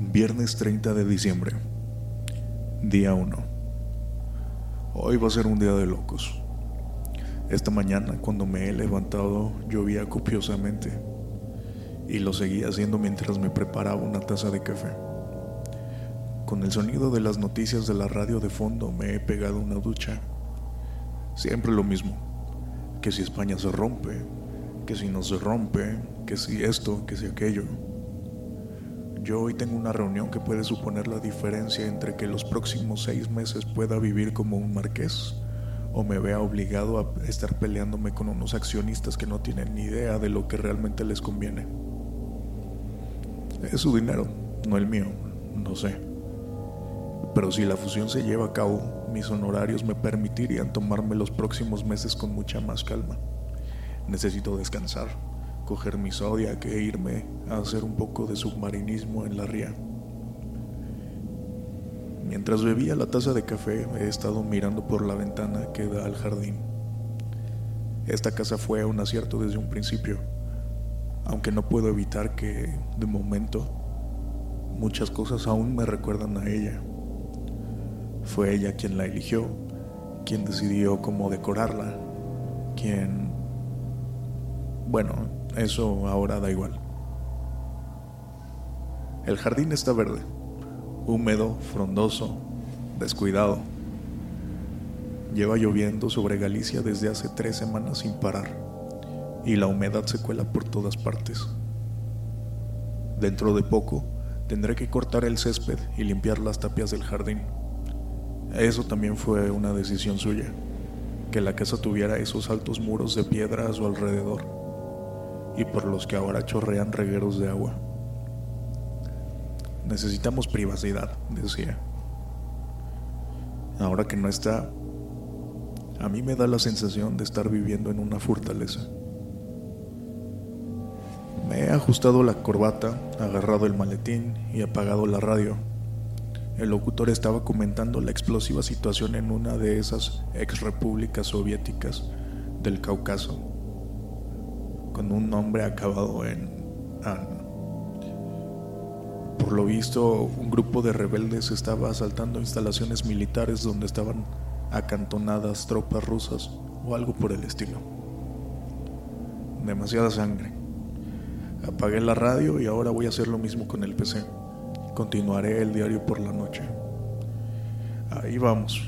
Viernes 30 de diciembre, día 1. Hoy va a ser un día de locos. Esta mañana cuando me he levantado llovía copiosamente y lo seguía haciendo mientras me preparaba una taza de café. Con el sonido de las noticias de la radio de fondo me he pegado una ducha. Siempre lo mismo, que si España se rompe, que si no se rompe, que si esto, que si aquello. Yo hoy tengo una reunión que puede suponer la diferencia entre que los próximos seis meses pueda vivir como un marqués o me vea obligado a estar peleándome con unos accionistas que no tienen ni idea de lo que realmente les conviene. Es su dinero, no el mío, no sé. Pero si la fusión se lleva a cabo, mis honorarios me permitirían tomarme los próximos meses con mucha más calma. Necesito descansar coger mi Zodiac e irme a hacer un poco de submarinismo en la ría. Mientras bebía la taza de café, he estado mirando por la ventana que da al jardín. Esta casa fue un acierto desde un principio, aunque no puedo evitar que, de momento, muchas cosas aún me recuerdan a ella. Fue ella quien la eligió, quien decidió cómo decorarla, quien... Bueno, eso ahora da igual. El jardín está verde, húmedo, frondoso, descuidado. Lleva lloviendo sobre Galicia desde hace tres semanas sin parar y la humedad se cuela por todas partes. Dentro de poco tendré que cortar el césped y limpiar las tapias del jardín. Eso también fue una decisión suya, que la casa tuviera esos altos muros de piedra a su alrededor y por los que ahora chorrean regueros de agua. Necesitamos privacidad, decía. Ahora que no está, a mí me da la sensación de estar viviendo en una fortaleza. Me he ajustado la corbata, agarrado el maletín y apagado la radio. El locutor estaba comentando la explosiva situación en una de esas ex repúblicas soviéticas del Cáucaso con un nombre acabado en. Por lo visto, un grupo de rebeldes estaba asaltando instalaciones militares donde estaban acantonadas tropas rusas o algo por el estilo. Demasiada sangre. Apagué la radio y ahora voy a hacer lo mismo con el PC. Continuaré el diario por la noche. Ahí vamos.